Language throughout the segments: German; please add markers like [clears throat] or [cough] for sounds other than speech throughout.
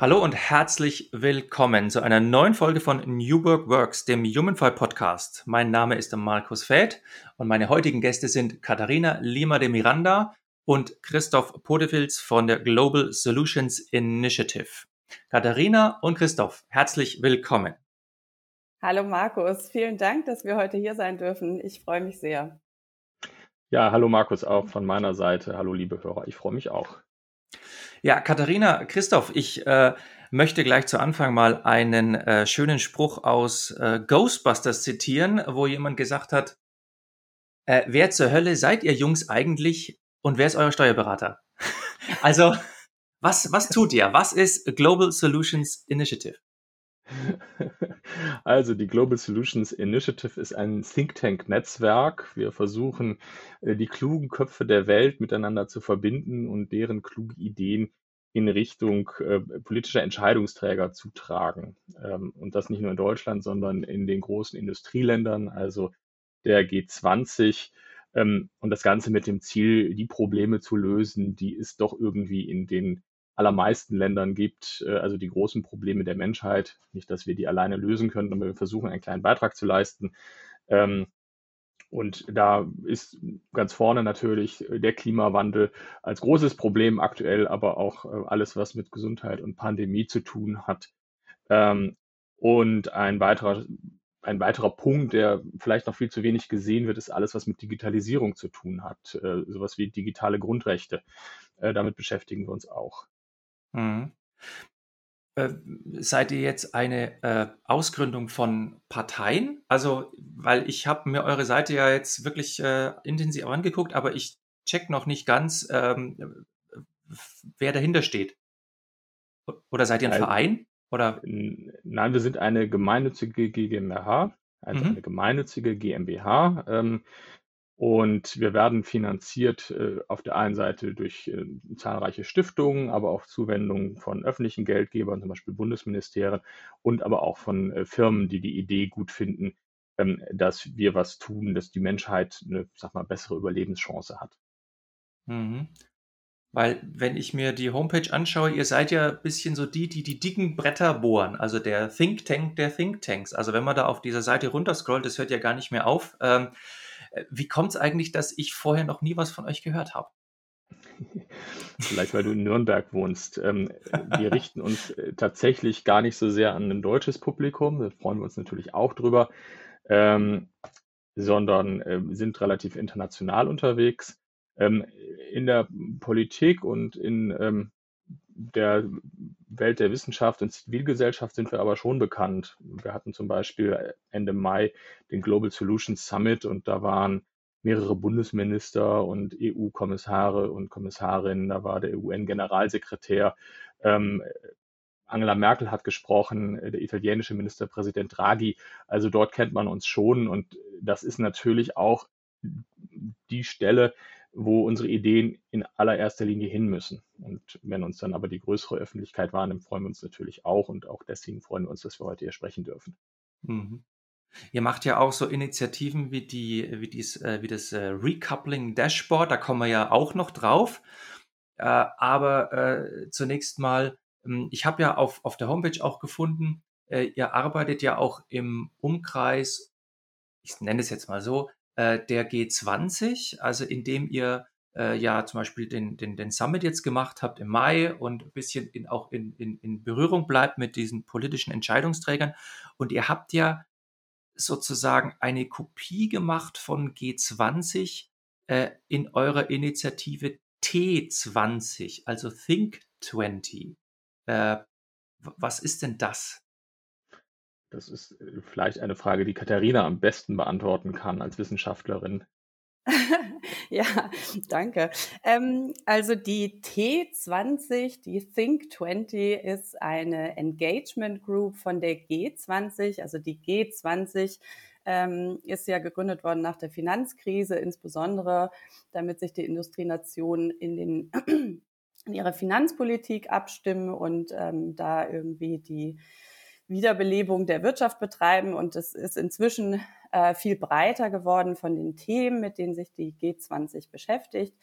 Hallo und herzlich willkommen zu einer neuen Folge von New Work Works, dem Humanfy Podcast. Mein Name ist Markus Feld und meine heutigen Gäste sind Katharina Lima de Miranda und Christoph Podefils von der Global Solutions Initiative. Katharina und Christoph, herzlich willkommen. Hallo Markus, vielen Dank, dass wir heute hier sein dürfen. Ich freue mich sehr. Ja, hallo Markus auch von meiner Seite. Hallo liebe Hörer, ich freue mich auch. Ja, Katharina, Christoph, ich äh, möchte gleich zu Anfang mal einen äh, schönen Spruch aus äh, Ghostbusters zitieren, wo jemand gesagt hat, äh, wer zur Hölle seid ihr Jungs eigentlich und wer ist euer Steuerberater? [laughs] also, was, was tut ihr? Was ist Global Solutions Initiative? [laughs] Also die Global Solutions Initiative ist ein Think Tank Netzwerk. Wir versuchen, äh, die klugen Köpfe der Welt miteinander zu verbinden und deren kluge Ideen in Richtung äh, politischer Entscheidungsträger zu tragen. Ähm, und das nicht nur in Deutschland, sondern in den großen Industrieländern, also der G20. Ähm, und das Ganze mit dem Ziel, die Probleme zu lösen, die es doch irgendwie in den allermeisten Ländern gibt, äh, also die großen Probleme der Menschheit. Nicht, dass wir die alleine lösen können, aber wir versuchen einen kleinen Beitrag zu leisten. Ähm, und da ist ganz vorne natürlich der Klimawandel als großes Problem aktuell, aber auch äh, alles, was mit Gesundheit und Pandemie zu tun hat. Ähm, und ein weiterer, ein weiterer Punkt, der vielleicht noch viel zu wenig gesehen wird, ist alles, was mit Digitalisierung zu tun hat. Äh, sowas wie digitale Grundrechte. Damit beschäftigen wir uns auch. Mhm. Äh, seid ihr jetzt eine äh, Ausgründung von Parteien? Also, weil ich habe mir eure Seite ja jetzt wirklich äh, intensiv angeguckt, aber ich check noch nicht ganz, ähm, wer dahinter steht. Oder seid ihr ein also, Verein? Oder? Nein, wir sind eine gemeinnützige GmbH, also mhm. eine gemeinnützige GmbH. Ähm, und wir werden finanziert äh, auf der einen Seite durch äh, zahlreiche Stiftungen, aber auch Zuwendungen von öffentlichen Geldgebern, zum Beispiel Bundesministerien und aber auch von äh, Firmen, die die Idee gut finden, ähm, dass wir was tun, dass die Menschheit eine, sag mal, bessere Überlebenschance hat. Mhm. Weil, wenn ich mir die Homepage anschaue, ihr seid ja ein bisschen so die, die die dicken Bretter bohren, also der Think Tank der Think Tanks. Also, wenn man da auf dieser Seite runterscrollt, das hört ja gar nicht mehr auf. Ähm, äh, wie kommt es eigentlich, dass ich vorher noch nie was von euch gehört habe? [laughs] Vielleicht, weil du in Nürnberg wohnst. Ähm, wir [laughs] richten uns äh, tatsächlich gar nicht so sehr an ein deutsches Publikum, da freuen wir uns natürlich auch drüber, ähm, sondern äh, sind relativ international unterwegs. Ähm, in der Politik und in ähm, der Welt der Wissenschaft und Zivilgesellschaft sind wir aber schon bekannt. Wir hatten zum Beispiel Ende Mai den Global Solutions Summit und da waren mehrere Bundesminister und EU-Kommissare und Kommissarinnen, da war der UN-Generalsekretär. Ähm, Angela Merkel hat gesprochen, der italienische Ministerpräsident Draghi. Also dort kennt man uns schon und das ist natürlich auch die Stelle, wo unsere Ideen in allererster Linie hin müssen. Und wenn uns dann aber die größere Öffentlichkeit wahrnimmt, freuen wir uns natürlich auch und auch deswegen freuen wir uns, dass wir heute hier sprechen dürfen. Mhm. Ihr macht ja auch so Initiativen wie die, wie dies, äh, wie das äh, Recoupling Dashboard, da kommen wir ja auch noch drauf. Äh, aber zunächst mal, ähm, ich habe ja auf, auf der Homepage auch gefunden, ihr arbeitet ja auch im Umkreis, ich nenne es jetzt mal so, äh, der G20, also indem ihr äh, ja zum Beispiel den, den, den Summit jetzt gemacht habt im Mai und ein bisschen in, auch in, in, in Berührung bleibt mit diesen politischen Entscheidungsträgern. Und ihr habt ja sozusagen eine Kopie gemacht von G20 äh, in eurer Initiative T20, also Think 20. Äh, was ist denn das? Das ist äh, vielleicht eine Frage, die Katharina am besten beantworten kann als Wissenschaftlerin. [laughs] ja, danke. Ähm, also die T20, die Think 20, ist eine Engagement Group von der G20. Also die G20 ähm, ist ja gegründet worden nach der Finanzkrise, insbesondere damit sich die Industrienationen in den [clears throat] in ihrer Finanzpolitik abstimmen und ähm, da irgendwie die Wiederbelebung der Wirtschaft betreiben. Und es ist inzwischen äh, viel breiter geworden von den Themen, mit denen sich die G20 beschäftigt.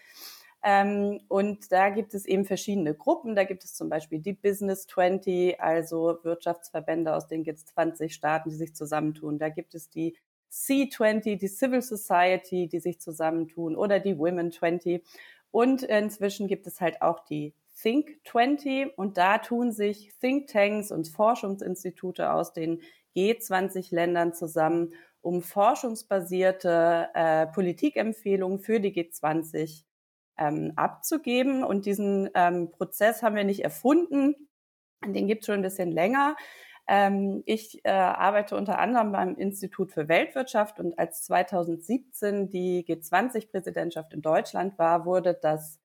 Ähm, und da gibt es eben verschiedene Gruppen. Da gibt es zum Beispiel die Business 20, also Wirtschaftsverbände aus den G20-Staaten, die sich zusammentun. Da gibt es die C20, die Civil Society, die sich zusammentun, oder die Women 20. Und inzwischen gibt es halt auch die Think 20 und da tun sich Thinktanks und Forschungsinstitute aus den G20-Ländern zusammen, um forschungsbasierte äh, Politikempfehlungen für die G20 ähm, abzugeben. Und diesen ähm, Prozess haben wir nicht erfunden, den gibt es schon ein bisschen länger. Ähm, ich äh, arbeite unter anderem beim Institut für Weltwirtschaft und als 2017 die G20-Präsidentschaft in Deutschland war, wurde das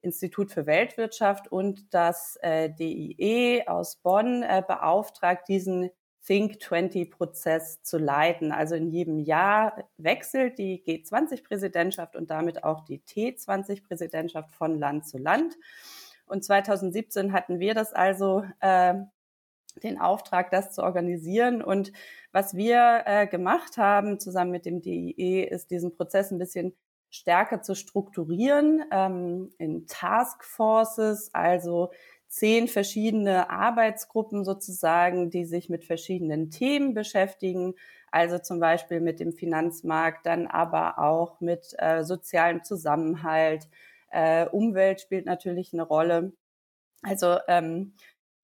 Institut für Weltwirtschaft und das äh, DIE aus Bonn äh, beauftragt, diesen Think 20-Prozess zu leiten. Also in jedem Jahr wechselt die G20-Präsidentschaft und damit auch die T20-Präsidentschaft von Land zu Land. Und 2017 hatten wir das also äh, den Auftrag, das zu organisieren. Und was wir äh, gemacht haben zusammen mit dem DIE, ist diesen Prozess ein bisschen stärker zu strukturieren ähm, in Taskforces, also zehn verschiedene Arbeitsgruppen sozusagen, die sich mit verschiedenen Themen beschäftigen, also zum Beispiel mit dem Finanzmarkt, dann aber auch mit äh, sozialem Zusammenhalt. Äh, Umwelt spielt natürlich eine Rolle. Also ähm,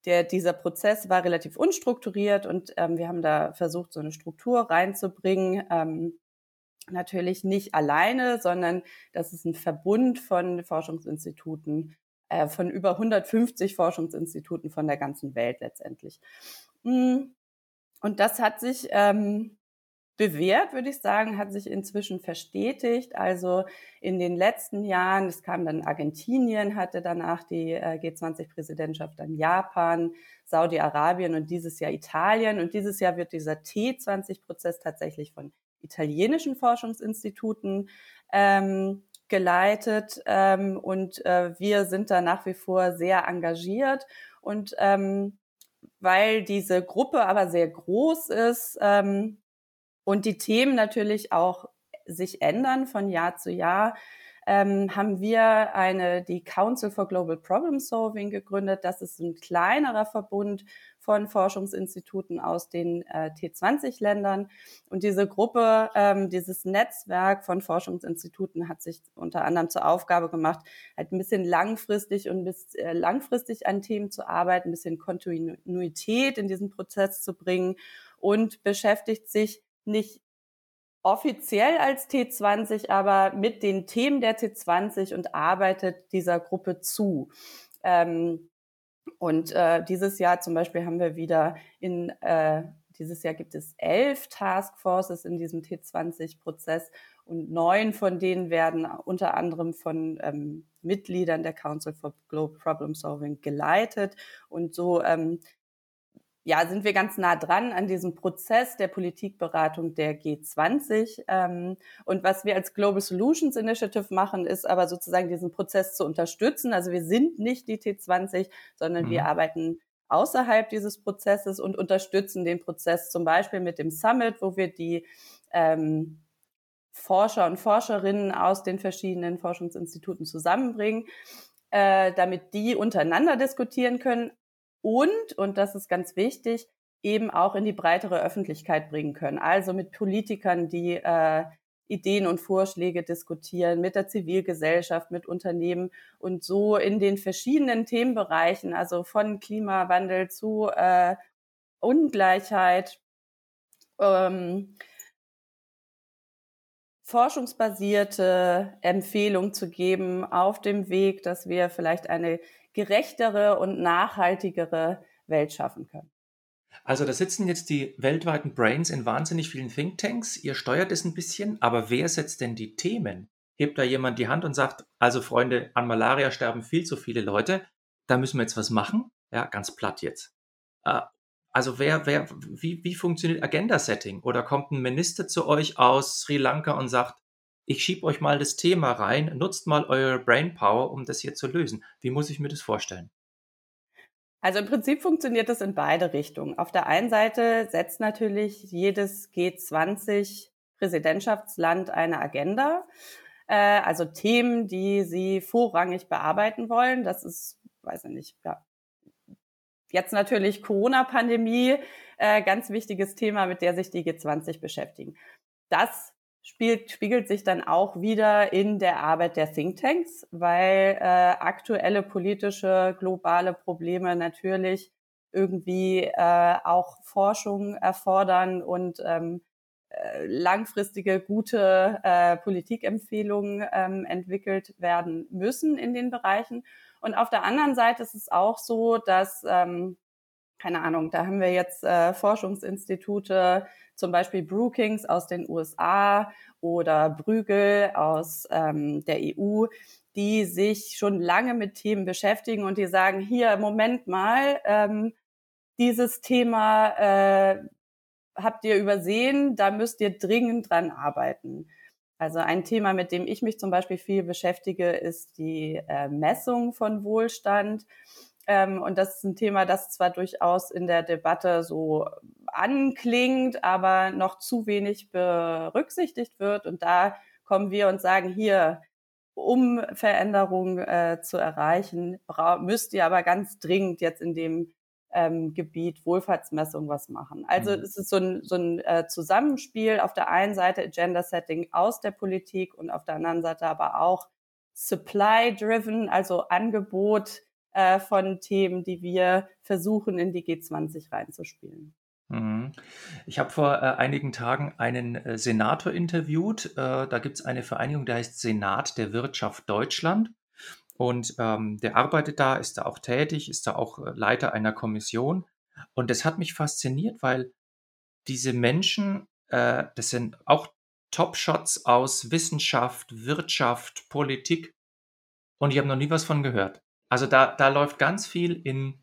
der, dieser Prozess war relativ unstrukturiert und ähm, wir haben da versucht, so eine Struktur reinzubringen. Ähm, natürlich nicht alleine, sondern das ist ein Verbund von Forschungsinstituten, äh, von über 150 Forschungsinstituten von der ganzen Welt letztendlich. Mm. Und das hat sich ähm, bewährt, würde ich sagen, hat sich inzwischen verstetigt. Also in den letzten Jahren, es kam dann Argentinien, hatte danach die äh, G20-Präsidentschaft dann Japan, Saudi-Arabien und dieses Jahr Italien. Und dieses Jahr wird dieser T20-Prozess tatsächlich von italienischen Forschungsinstituten ähm, geleitet ähm, und äh, wir sind da nach wie vor sehr engagiert. Und ähm, weil diese Gruppe aber sehr groß ist ähm, und die Themen natürlich auch sich ändern von Jahr zu Jahr, ähm, haben wir eine, die Council for Global Problem Solving gegründet. Das ist ein kleinerer Verbund von Forschungsinstituten aus den äh, T20-Ländern. Und diese Gruppe, ähm, dieses Netzwerk von Forschungsinstituten hat sich unter anderem zur Aufgabe gemacht, halt ein bisschen langfristig und bis äh, langfristig an Themen zu arbeiten, ein bisschen Kontinuität in diesen Prozess zu bringen und beschäftigt sich nicht offiziell als T20, aber mit den Themen der T20 und arbeitet dieser Gruppe zu. Ähm, und äh, dieses Jahr zum Beispiel haben wir wieder in, äh, dieses Jahr gibt es elf Taskforces in diesem T20-Prozess und neun von denen werden unter anderem von ähm, Mitgliedern der Council for Global Problem Solving geleitet. Und so ähm, ja, sind wir ganz nah dran an diesem Prozess der Politikberatung der G20. Ähm, und was wir als Global Solutions Initiative machen, ist aber sozusagen diesen Prozess zu unterstützen. Also wir sind nicht die T20, sondern mhm. wir arbeiten außerhalb dieses Prozesses und unterstützen den Prozess zum Beispiel mit dem Summit, wo wir die ähm, Forscher und Forscherinnen aus den verschiedenen Forschungsinstituten zusammenbringen, äh, damit die untereinander diskutieren können, und, und das ist ganz wichtig, eben auch in die breitere Öffentlichkeit bringen können. Also mit Politikern, die äh, Ideen und Vorschläge diskutieren, mit der Zivilgesellschaft, mit Unternehmen und so in den verschiedenen Themenbereichen, also von Klimawandel zu äh, Ungleichheit, ähm, forschungsbasierte Empfehlung zu geben auf dem Weg, dass wir vielleicht eine gerechtere und nachhaltigere Welt schaffen können. Also da sitzen jetzt die weltweiten Brains in wahnsinnig vielen Thinktanks. Ihr steuert es ein bisschen, aber wer setzt denn die Themen? hebt da jemand die Hand und sagt, also Freunde, an Malaria sterben viel zu viele Leute, da müssen wir jetzt was machen. Ja, ganz platt jetzt. Äh, also wer, wer, wie, wie funktioniert Agenda-Setting? Oder kommt ein Minister zu euch aus Sri Lanka und sagt, ich schiebe euch mal das Thema rein, nutzt mal eure Brainpower, um das hier zu lösen. Wie muss ich mir das vorstellen? Also im Prinzip funktioniert das in beide Richtungen. Auf der einen Seite setzt natürlich jedes G20 Präsidentschaftsland eine Agenda, äh, also Themen, die sie vorrangig bearbeiten wollen. Das ist, weiß ich nicht, ja, jetzt natürlich Corona-Pandemie, äh, ganz wichtiges Thema, mit der sich die G20 beschäftigen. Das spielt, spiegelt sich dann auch wieder in der Arbeit der Thinktanks, weil äh, aktuelle politische globale Probleme natürlich irgendwie äh, auch Forschung erfordern und ähm, äh, langfristige gute äh, Politikempfehlungen ähm, entwickelt werden müssen in den Bereichen. Und auf der anderen Seite ist es auch so, dass ähm, keine Ahnung, da haben wir jetzt äh, Forschungsinstitute, zum Beispiel Brookings aus den USA oder Brügel aus ähm, der EU, die sich schon lange mit Themen beschäftigen und die sagen, hier, Moment mal, ähm, dieses Thema äh, habt ihr übersehen, da müsst ihr dringend dran arbeiten. Also ein Thema, mit dem ich mich zum Beispiel viel beschäftige, ist die äh, Messung von Wohlstand. Ähm, und das ist ein Thema, das zwar durchaus in der Debatte so anklingt, aber noch zu wenig berücksichtigt wird. Und da kommen wir und sagen, hier, um Veränderungen äh, zu erreichen, müsst ihr aber ganz dringend jetzt in dem ähm, Gebiet Wohlfahrtsmessung was machen. Also mhm. es ist so ein, so ein äh, Zusammenspiel auf der einen Seite Agenda Setting aus der Politik und auf der anderen Seite aber auch Supply Driven, also Angebot äh, von Themen, die wir versuchen, in die G20 reinzuspielen. Mhm. Ich habe vor äh, einigen Tagen einen äh, Senator interviewt. Äh, da gibt es eine Vereinigung, der heißt Senat der Wirtschaft Deutschland. Und ähm, der arbeitet da, ist da auch tätig, ist da auch äh, Leiter einer Kommission. Und das hat mich fasziniert, weil diese Menschen, äh, das sind auch Top-Shots aus Wissenschaft, Wirtschaft, Politik. Und ich habe noch nie was von gehört. Also da, da läuft ganz viel in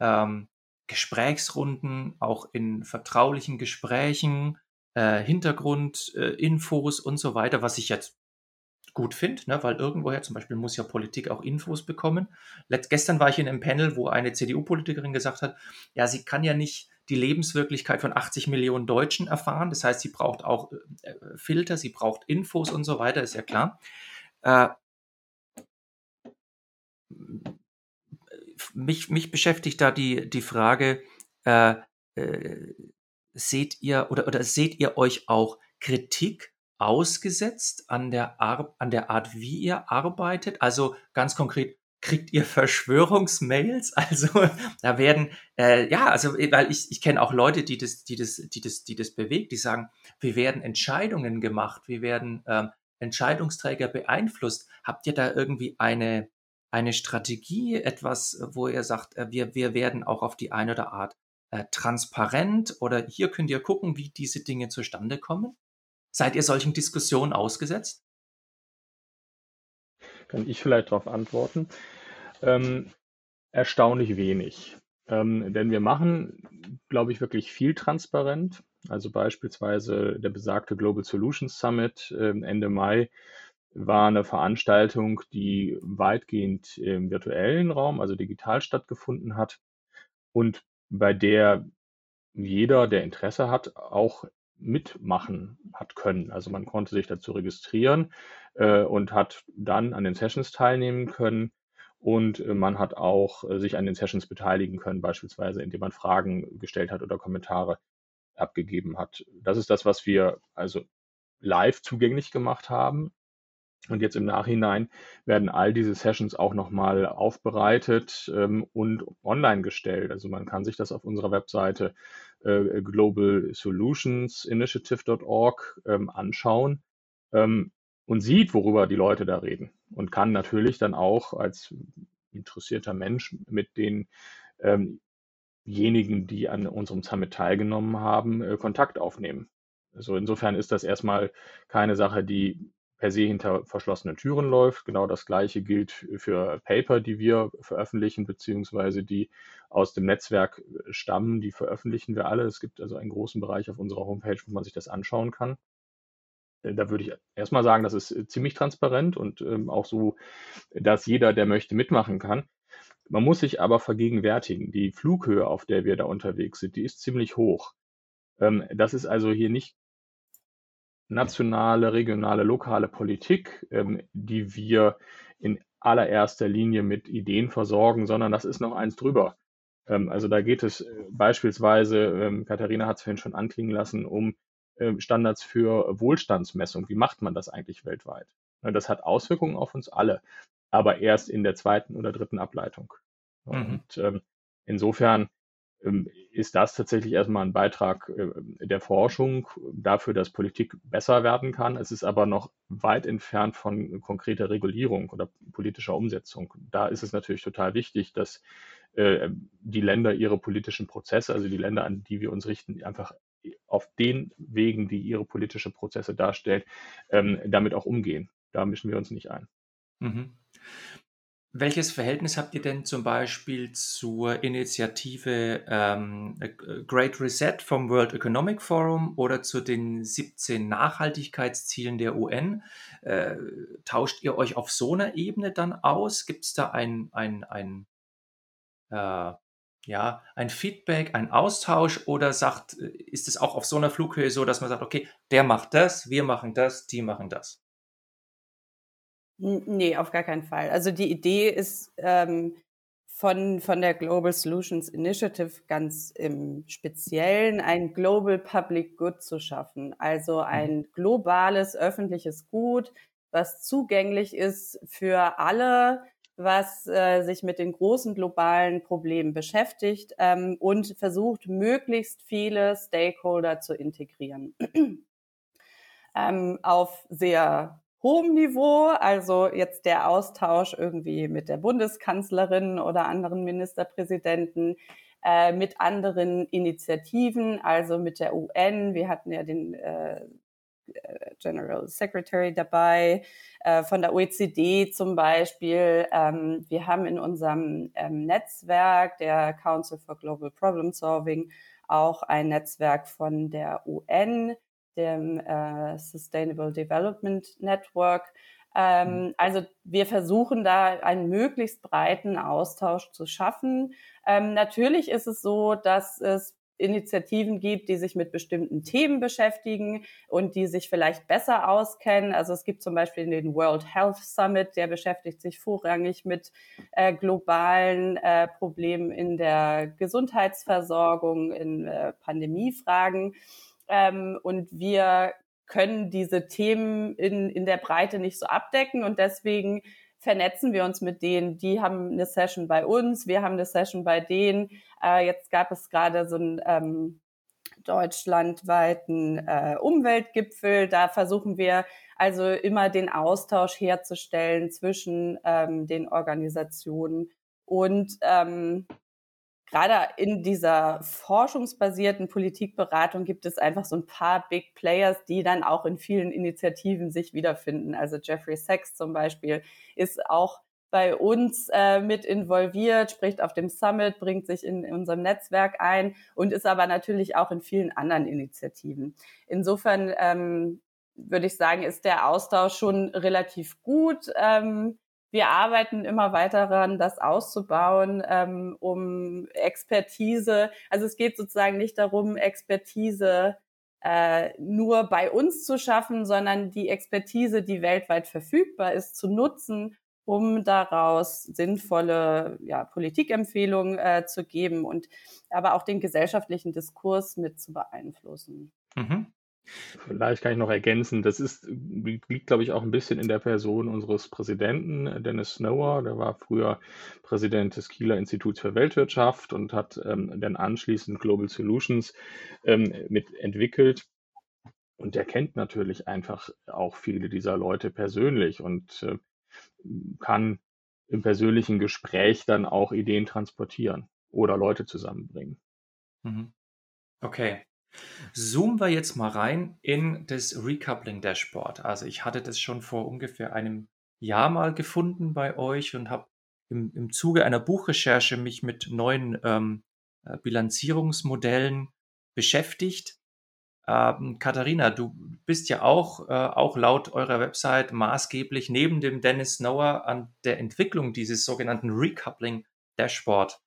ähm, Gesprächsrunden, auch in vertraulichen Gesprächen, äh, Hintergrundinfos äh, und so weiter, was ich jetzt gut finde, ne, weil irgendwoher zum Beispiel muss ja Politik auch Infos bekommen. Letzt, gestern war ich in einem Panel, wo eine CDU-Politikerin gesagt hat, ja, sie kann ja nicht die Lebenswirklichkeit von 80 Millionen Deutschen erfahren. Das heißt, sie braucht auch äh, Filter, sie braucht Infos und so weiter, ist ja klar. Äh, mich, mich beschäftigt da die, die Frage, äh, äh, seht ihr oder, oder seht ihr euch auch Kritik ausgesetzt an der, Ar an der Art, wie ihr arbeitet? Also ganz konkret, kriegt ihr Verschwörungsmails? [laughs] Also da werden, äh, ja, also weil ich, ich kenne auch Leute, die das, die das, die das, die das bewegt, die sagen, wir werden Entscheidungen gemacht, wir werden ähm, Entscheidungsträger beeinflusst. Habt ihr da irgendwie eine, eine Strategie, etwas, wo ihr sagt, äh, wir, wir werden auch auf die eine oder Art äh, transparent oder hier könnt ihr gucken, wie diese Dinge zustande kommen? Seid ihr solchen Diskussionen ausgesetzt? Kann ich vielleicht darauf antworten? Ähm, erstaunlich wenig. Ähm, denn wir machen, glaube ich, wirklich viel transparent. Also beispielsweise der besagte Global Solutions Summit äh, Ende Mai war eine Veranstaltung, die weitgehend im virtuellen Raum, also digital stattgefunden hat und bei der jeder, der Interesse hat, auch mitmachen hat können. Also man konnte sich dazu registrieren äh, und hat dann an den Sessions teilnehmen können. Und äh, man hat auch äh, sich an den Sessions beteiligen können, beispielsweise indem man Fragen gestellt hat oder Kommentare abgegeben hat. Das ist das, was wir also live zugänglich gemacht haben. Und jetzt im Nachhinein werden all diese Sessions auch nochmal aufbereitet ähm, und online gestellt. Also man kann sich das auf unserer Webseite äh, globalsolutionsinitiative.org ähm, anschauen ähm, und sieht, worüber die Leute da reden. Und kann natürlich dann auch als interessierter Mensch mit denjenigen, ähm die an unserem Summit teilgenommen haben, äh, Kontakt aufnehmen. Also insofern ist das erstmal keine Sache, die per se hinter verschlossenen Türen läuft. Genau das Gleiche gilt für Paper, die wir veröffentlichen, beziehungsweise die aus dem Netzwerk stammen. Die veröffentlichen wir alle. Es gibt also einen großen Bereich auf unserer Homepage, wo man sich das anschauen kann. Äh, da würde ich erstmal sagen, das ist ziemlich transparent und ähm, auch so, dass jeder, der möchte, mitmachen kann. Man muss sich aber vergegenwärtigen, die Flughöhe, auf der wir da unterwegs sind, die ist ziemlich hoch. Ähm, das ist also hier nicht nationale, regionale, lokale Politik, ähm, die wir in allererster Linie mit Ideen versorgen, sondern das ist noch eins drüber. Ähm, also da geht es äh, beispielsweise, ähm, Katharina hat es vorhin schon anklingen lassen, um äh, Standards für Wohlstandsmessung. Wie macht man das eigentlich weltweit? Das hat Auswirkungen auf uns alle, aber erst in der zweiten oder dritten Ableitung. Mhm. Und ähm, insofern ähm, ist das tatsächlich erstmal ein Beitrag äh, der Forschung dafür, dass Politik besser werden kann. Es ist aber noch weit entfernt von konkreter Regulierung oder politischer Umsetzung. Da ist es natürlich total wichtig, dass äh, die Länder ihre politischen Prozesse, also die Länder, an die wir uns richten, einfach auf den Wegen, die ihre politische Prozesse darstellen, ähm, damit auch umgehen. Da mischen wir uns nicht ein. Mhm. Welches Verhältnis habt ihr denn zum Beispiel zur Initiative ähm, Great Reset vom World Economic Forum oder zu den 17 Nachhaltigkeitszielen der UN? Äh, tauscht ihr euch auf so einer Ebene dann aus? Gibt es da ein, ein, ein, äh, ja, ein Feedback, ein Austausch oder sagt, ist es auch auf so einer Flughöhe so, dass man sagt, okay, der macht das, wir machen das, die machen das? Nee, auf gar keinen Fall. Also die Idee ist ähm, von, von der Global Solutions Initiative ganz im Speziellen ein Global Public Good zu schaffen. Also mhm. ein globales öffentliches Gut, was zugänglich ist für alle, was äh, sich mit den großen globalen Problemen beschäftigt ähm, und versucht, möglichst viele Stakeholder zu integrieren. [clears throat] ähm, auf sehr hohem Niveau, also jetzt der Austausch irgendwie mit der Bundeskanzlerin oder anderen Ministerpräsidenten, äh, mit anderen Initiativen, also mit der UN. Wir hatten ja den äh, General Secretary dabei, äh, von der OECD zum Beispiel. Ähm, wir haben in unserem ähm, Netzwerk, der Council for Global Problem Solving, auch ein Netzwerk von der UN, dem äh, Sustainable Development Network. Ähm, mhm. also wir versuchen da einen möglichst breiten Austausch zu schaffen. Ähm, natürlich ist es so, dass es Initiativen gibt, die sich mit bestimmten Themen beschäftigen und die sich vielleicht besser auskennen. Also es gibt zum Beispiel den World Health Summit, der beschäftigt sich vorrangig mit äh, globalen äh, Problemen in der Gesundheitsversorgung, in äh, Pandemiefragen. Ähm, und wir können diese Themen in, in der Breite nicht so abdecken und deswegen vernetzen wir uns mit denen. Die haben eine Session bei uns, wir haben eine Session bei denen. Äh, jetzt gab es gerade so einen ähm, deutschlandweiten äh, Umweltgipfel. Da versuchen wir also immer den Austausch herzustellen zwischen ähm, den Organisationen und ähm, gerade in dieser forschungsbasierten Politikberatung gibt es einfach so ein paar Big Players, die dann auch in vielen Initiativen sich wiederfinden. Also Jeffrey Sachs zum Beispiel ist auch bei uns äh, mit involviert, spricht auf dem Summit, bringt sich in, unserem Netzwerk ein und ist aber natürlich auch in vielen anderen Initiativen. Insofern ähm, würde ich sagen, ist der Austausch schon relativ gut. Ähm, wir arbeiten immer weiter daran, das auszubauen, ähm, um Expertise. Also es geht sozusagen nicht darum, Expertise äh, nur bei uns zu schaffen, sondern die Expertise, die weltweit verfügbar ist, zu nutzen, um daraus sinnvolle ja, Politikempfehlungen äh, zu geben und aber auch den gesellschaftlichen Diskurs mit zu beeinflussen. Mhm. Vielleicht kann ich noch ergänzen, das ist, liegt, glaube ich, auch ein bisschen in der Person unseres Präsidenten, Dennis Snower. Der war früher Präsident des Kieler Instituts für Weltwirtschaft und hat ähm, dann anschließend Global Solutions ähm, mitentwickelt. Und der kennt natürlich einfach auch viele dieser Leute persönlich und äh, kann im persönlichen Gespräch dann auch Ideen transportieren oder Leute zusammenbringen. Mhm. Okay. Zoomen wir jetzt mal rein in das Recoupling Dashboard. Also ich hatte das schon vor ungefähr einem Jahr mal gefunden bei euch und habe im, im Zuge einer Buchrecherche mich mit neuen ähm, äh, Bilanzierungsmodellen beschäftigt. Ähm, Katharina, du bist ja auch, äh, auch laut eurer Website maßgeblich neben dem Dennis Snower an der Entwicklung dieses sogenannten Recoupling Dashboard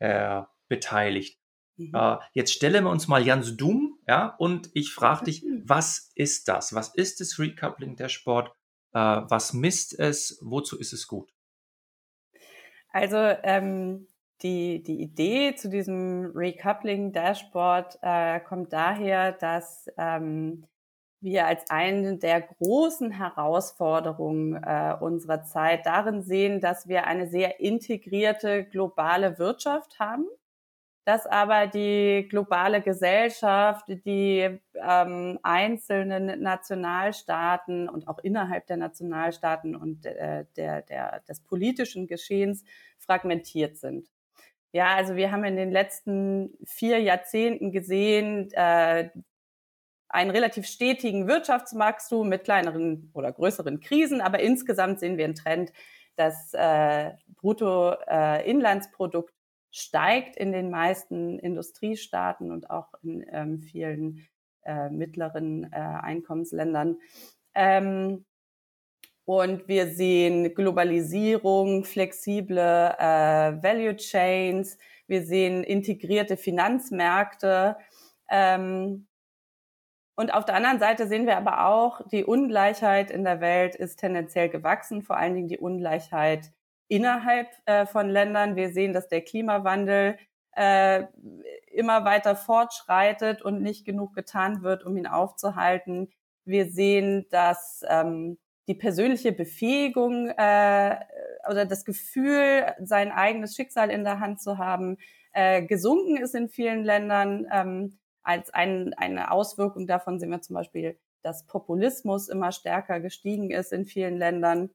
äh, beteiligt. Mhm. Äh, jetzt stellen wir uns mal ganz dumm, ja, und ich frage dich, was ist das? Was ist das Recoupling Dashboard? Äh, was misst es? Wozu ist es gut? Also ähm, die, die Idee zu diesem Recoupling Dashboard äh, kommt daher, dass ähm, wir als eine der großen Herausforderungen äh, unserer Zeit darin sehen, dass wir eine sehr integrierte globale Wirtschaft haben, dass aber die globale Gesellschaft, die ähm, einzelnen Nationalstaaten und auch innerhalb der Nationalstaaten und äh, der, der, des politischen Geschehens fragmentiert sind. Ja, also wir haben in den letzten vier Jahrzehnten gesehen, äh, einen relativ stetigen Wirtschaftswachstum mit kleineren oder größeren Krisen, aber insgesamt sehen wir einen Trend, dass äh, Bruttoinlandsprodukt steigt in den meisten Industriestaaten und auch in ähm, vielen äh, mittleren äh, Einkommensländern. Ähm, und wir sehen Globalisierung, flexible äh, Value Chains, wir sehen integrierte Finanzmärkte. Ähm, und auf der anderen Seite sehen wir aber auch, die Ungleichheit in der Welt ist tendenziell gewachsen, vor allen Dingen die Ungleichheit innerhalb äh, von Ländern. Wir sehen, dass der Klimawandel äh, immer weiter fortschreitet und nicht genug getan wird, um ihn aufzuhalten. Wir sehen, dass ähm, die persönliche Befähigung äh, oder das Gefühl, sein eigenes Schicksal in der Hand zu haben, äh, gesunken ist in vielen Ländern. Ähm, als ein, eine Auswirkung davon sehen wir zum Beispiel, dass Populismus immer stärker gestiegen ist in vielen Ländern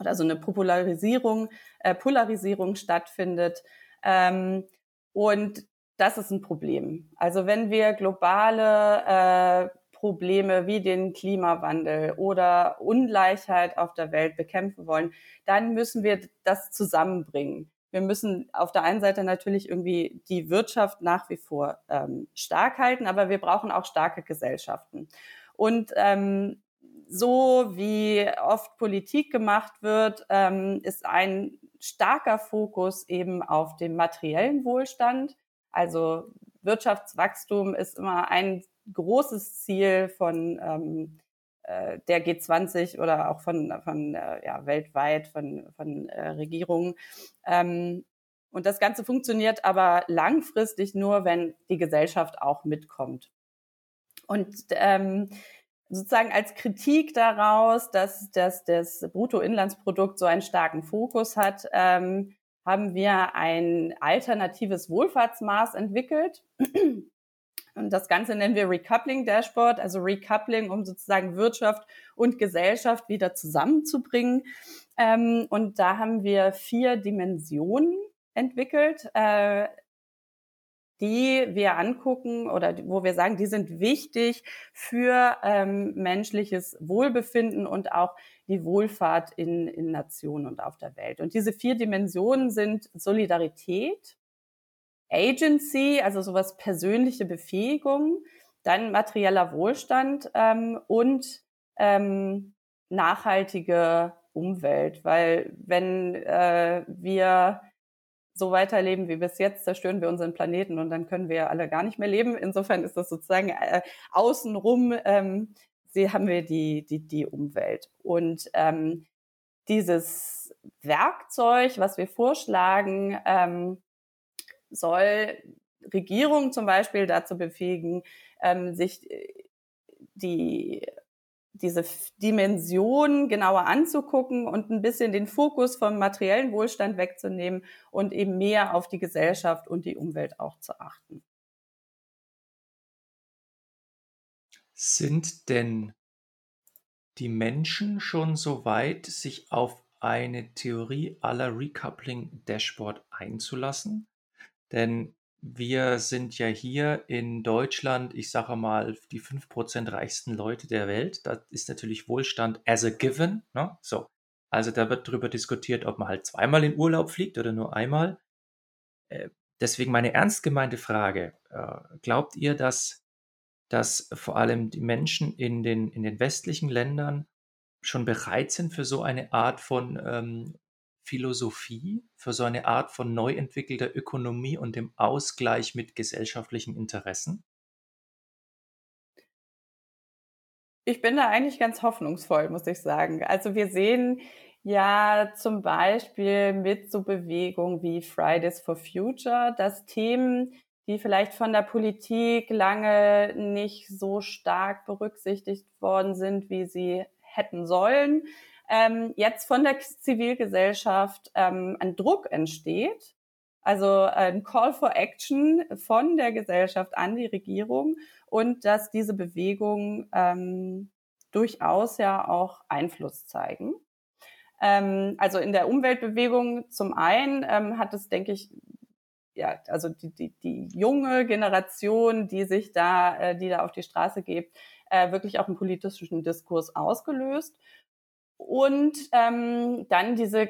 oder so eine Popularisierung, äh, Polarisierung stattfindet. Ähm, und das ist ein Problem. Also wenn wir globale äh, Probleme wie den Klimawandel oder Ungleichheit auf der Welt bekämpfen wollen, dann müssen wir das zusammenbringen. Wir müssen auf der einen Seite natürlich irgendwie die Wirtschaft nach wie vor ähm, stark halten, aber wir brauchen auch starke Gesellschaften. Und ähm, so wie oft Politik gemacht wird, ähm, ist ein starker Fokus eben auf dem materiellen Wohlstand. Also Wirtschaftswachstum ist immer ein großes Ziel von ähm, äh, der G20 oder auch von, von äh, ja, weltweit, von, von äh, Regierungen. Ähm, und das Ganze funktioniert aber langfristig nur, wenn die Gesellschaft auch mitkommt. Und ähm, sozusagen als Kritik daraus, dass, dass das Bruttoinlandsprodukt so einen starken Fokus hat, ähm, haben wir ein alternatives Wohlfahrtsmaß entwickelt. Und das Ganze nennen wir Recoupling Dashboard, also Recoupling, um sozusagen Wirtschaft und Gesellschaft wieder zusammenzubringen. Ähm, und da haben wir vier Dimensionen entwickelt, äh, die wir angucken oder wo wir sagen, die sind wichtig für ähm, menschliches Wohlbefinden und auch die Wohlfahrt in, in Nationen und auf der Welt. Und diese vier Dimensionen sind Solidarität, Agency, also sowas persönliche Befähigung, dann materieller Wohlstand ähm, und ähm, nachhaltige Umwelt. Weil wenn äh, wir so weiterleben wie bis jetzt, zerstören wir unseren Planeten und dann können wir alle gar nicht mehr leben. Insofern ist das sozusagen äh, außenrum, ähm, sie haben wir die, die, die Umwelt. Und ähm, dieses Werkzeug, was wir vorschlagen, ähm, soll Regierungen zum Beispiel dazu befähigen, ähm, sich äh, die diese Dimension genauer anzugucken und ein bisschen den Fokus vom materiellen Wohlstand wegzunehmen und eben mehr auf die Gesellschaft und die Umwelt auch zu achten. Sind denn die Menschen schon so weit, sich auf eine Theorie aller Recoupling Dashboard einzulassen? Denn wir sind ja hier in Deutschland, ich sage mal, die 5% reichsten Leute der Welt. Da ist natürlich Wohlstand as a given. Ne? So. Also da wird darüber diskutiert, ob man halt zweimal in Urlaub fliegt oder nur einmal. Äh, deswegen meine ernst gemeinte Frage. Äh, glaubt ihr, dass, dass vor allem die Menschen in den, in den westlichen Ländern schon bereit sind für so eine Art von ähm, Philosophie, für so eine Art von neu entwickelter Ökonomie und dem Ausgleich mit gesellschaftlichen Interessen? Ich bin da eigentlich ganz hoffnungsvoll, muss ich sagen. Also wir sehen ja zum Beispiel mit so Bewegungen wie Fridays for Future, dass Themen, die vielleicht von der Politik lange nicht so stark berücksichtigt worden sind, wie sie hätten sollen, ähm, jetzt von der Zivilgesellschaft ähm, ein Druck entsteht, also ein Call for Action von der Gesellschaft an die Regierung und dass diese Bewegungen ähm, durchaus ja auch Einfluss zeigen. Ähm, also in der Umweltbewegung zum einen ähm, hat es, denke ich, ja, also die, die, die junge Generation, die sich da, äh, die da auf die Straße geht, äh, wirklich auch einen politischen Diskurs ausgelöst. Und ähm, dann diese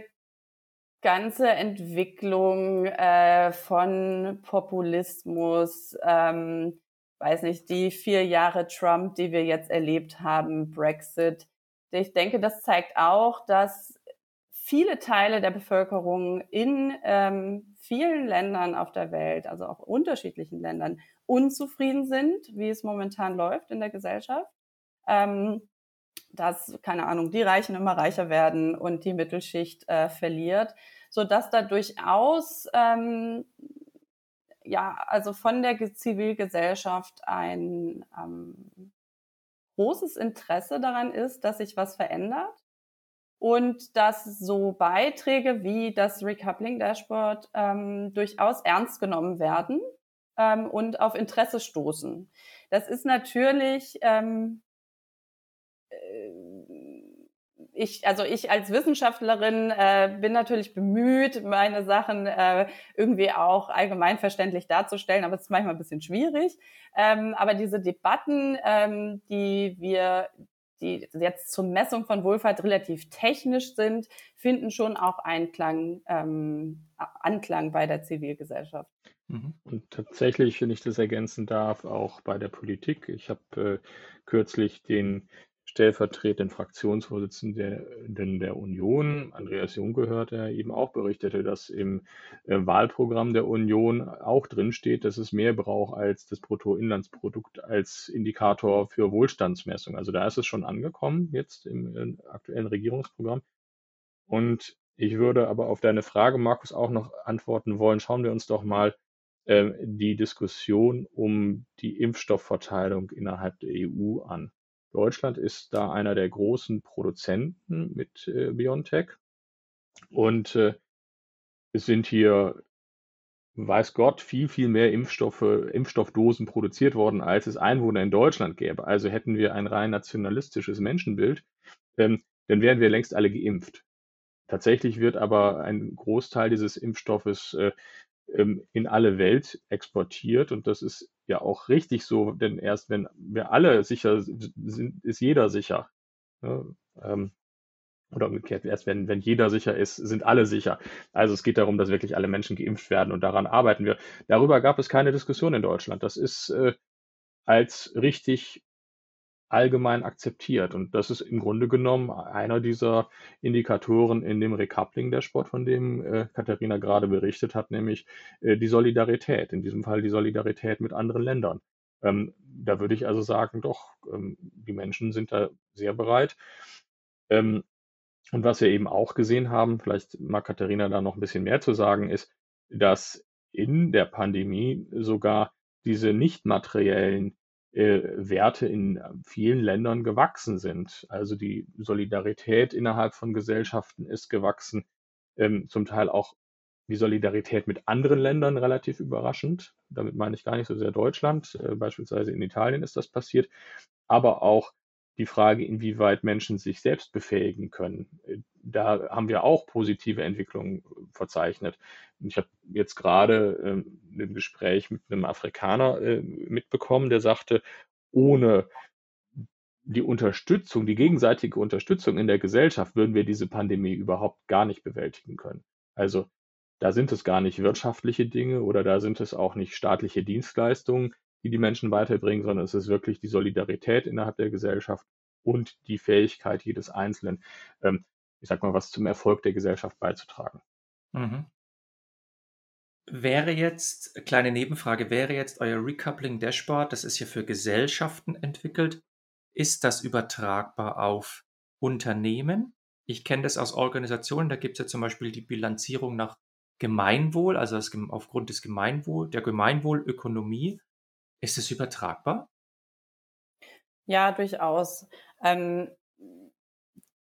ganze Entwicklung äh, von Populismus, ähm, weiß nicht, die vier Jahre Trump, die wir jetzt erlebt haben, Brexit. Ich denke, das zeigt auch, dass viele Teile der Bevölkerung in ähm, vielen Ländern auf der Welt, also auch unterschiedlichen Ländern, unzufrieden sind, wie es momentan läuft in der Gesellschaft. Ähm, dass, keine Ahnung, die Reichen immer reicher werden und die Mittelschicht äh, verliert, so dass da durchaus ähm, ja, also von der Zivilgesellschaft ein ähm, großes Interesse daran ist, dass sich was verändert und dass so Beiträge wie das Recoupling Dashboard ähm, durchaus ernst genommen werden ähm, und auf Interesse stoßen. Das ist natürlich ähm, äh, ich, also ich als Wissenschaftlerin äh, bin natürlich bemüht, meine Sachen äh, irgendwie auch allgemeinverständlich darzustellen, aber es ist manchmal ein bisschen schwierig. Ähm, aber diese Debatten, ähm, die wir, die jetzt zur Messung von Wohlfahrt relativ technisch sind, finden schon auch Einklang, ähm, Anklang bei der Zivilgesellschaft. Mhm. Und tatsächlich, wenn ich das ergänzen darf, auch bei der Politik. Ich habe äh, kürzlich den stellvertretenden Fraktionsvorsitzenden der Union, Andreas Jung gehört, der eben auch berichtete, dass im äh, Wahlprogramm der Union auch drinsteht, dass es mehr braucht als das Bruttoinlandsprodukt als Indikator für Wohlstandsmessung. Also da ist es schon angekommen jetzt im, im aktuellen Regierungsprogramm. Und ich würde aber auf deine Frage, Markus, auch noch antworten wollen. Schauen wir uns doch mal äh, die Diskussion um die Impfstoffverteilung innerhalb der EU an. Deutschland ist da einer der großen Produzenten mit äh, BioNTech. Und äh, es sind hier, weiß Gott, viel, viel mehr Impfstoffe, Impfstoffdosen produziert worden, als es Einwohner in Deutschland gäbe. Also hätten wir ein rein nationalistisches Menschenbild, ähm, dann wären wir längst alle geimpft. Tatsächlich wird aber ein Großteil dieses Impfstoffes äh, ähm, in alle Welt exportiert. Und das ist ja auch richtig so, denn erst wenn wir alle sicher sind, ist jeder sicher. Ne? Ähm, oder umgekehrt, erst wenn, wenn jeder sicher ist, sind alle sicher. Also es geht darum, dass wirklich alle Menschen geimpft werden und daran arbeiten wir. Darüber gab es keine Diskussion in Deutschland. Das ist äh, als richtig allgemein akzeptiert. Und das ist im Grunde genommen einer dieser Indikatoren in dem Recoupling der Sport, von dem äh, Katharina gerade berichtet hat, nämlich äh, die Solidarität, in diesem Fall die Solidarität mit anderen Ländern. Ähm, da würde ich also sagen, doch, ähm, die Menschen sind da sehr bereit. Ähm, und was wir eben auch gesehen haben, vielleicht mag Katharina da noch ein bisschen mehr zu sagen, ist, dass in der Pandemie sogar diese nicht materiellen äh, Werte in äh, vielen Ländern gewachsen sind. Also die Solidarität innerhalb von Gesellschaften ist gewachsen, ähm, zum Teil auch die Solidarität mit anderen Ländern relativ überraschend. Damit meine ich gar nicht so sehr Deutschland. Äh, beispielsweise in Italien ist das passiert. Aber auch die Frage, inwieweit Menschen sich selbst befähigen können. Da haben wir auch positive Entwicklungen verzeichnet. Ich habe jetzt gerade ähm, ein Gespräch mit einem Afrikaner äh, mitbekommen, der sagte, ohne die Unterstützung, die gegenseitige Unterstützung in der Gesellschaft würden wir diese Pandemie überhaupt gar nicht bewältigen können. Also da sind es gar nicht wirtschaftliche Dinge oder da sind es auch nicht staatliche Dienstleistungen, die die Menschen weiterbringen, sondern es ist wirklich die Solidarität innerhalb der Gesellschaft und die Fähigkeit jedes Einzelnen, ähm, ich sag mal, was zum Erfolg der Gesellschaft beizutragen. Mhm. Wäre jetzt, kleine Nebenfrage, wäre jetzt euer Recoupling Dashboard, das ist hier für Gesellschaften entwickelt, ist das übertragbar auf Unternehmen? Ich kenne das aus Organisationen, da gibt es ja zum Beispiel die Bilanzierung nach Gemeinwohl, also das, aufgrund des Gemeinwohl, der Gemeinwohlökonomie. Ist es übertragbar? Ja, durchaus. Ähm,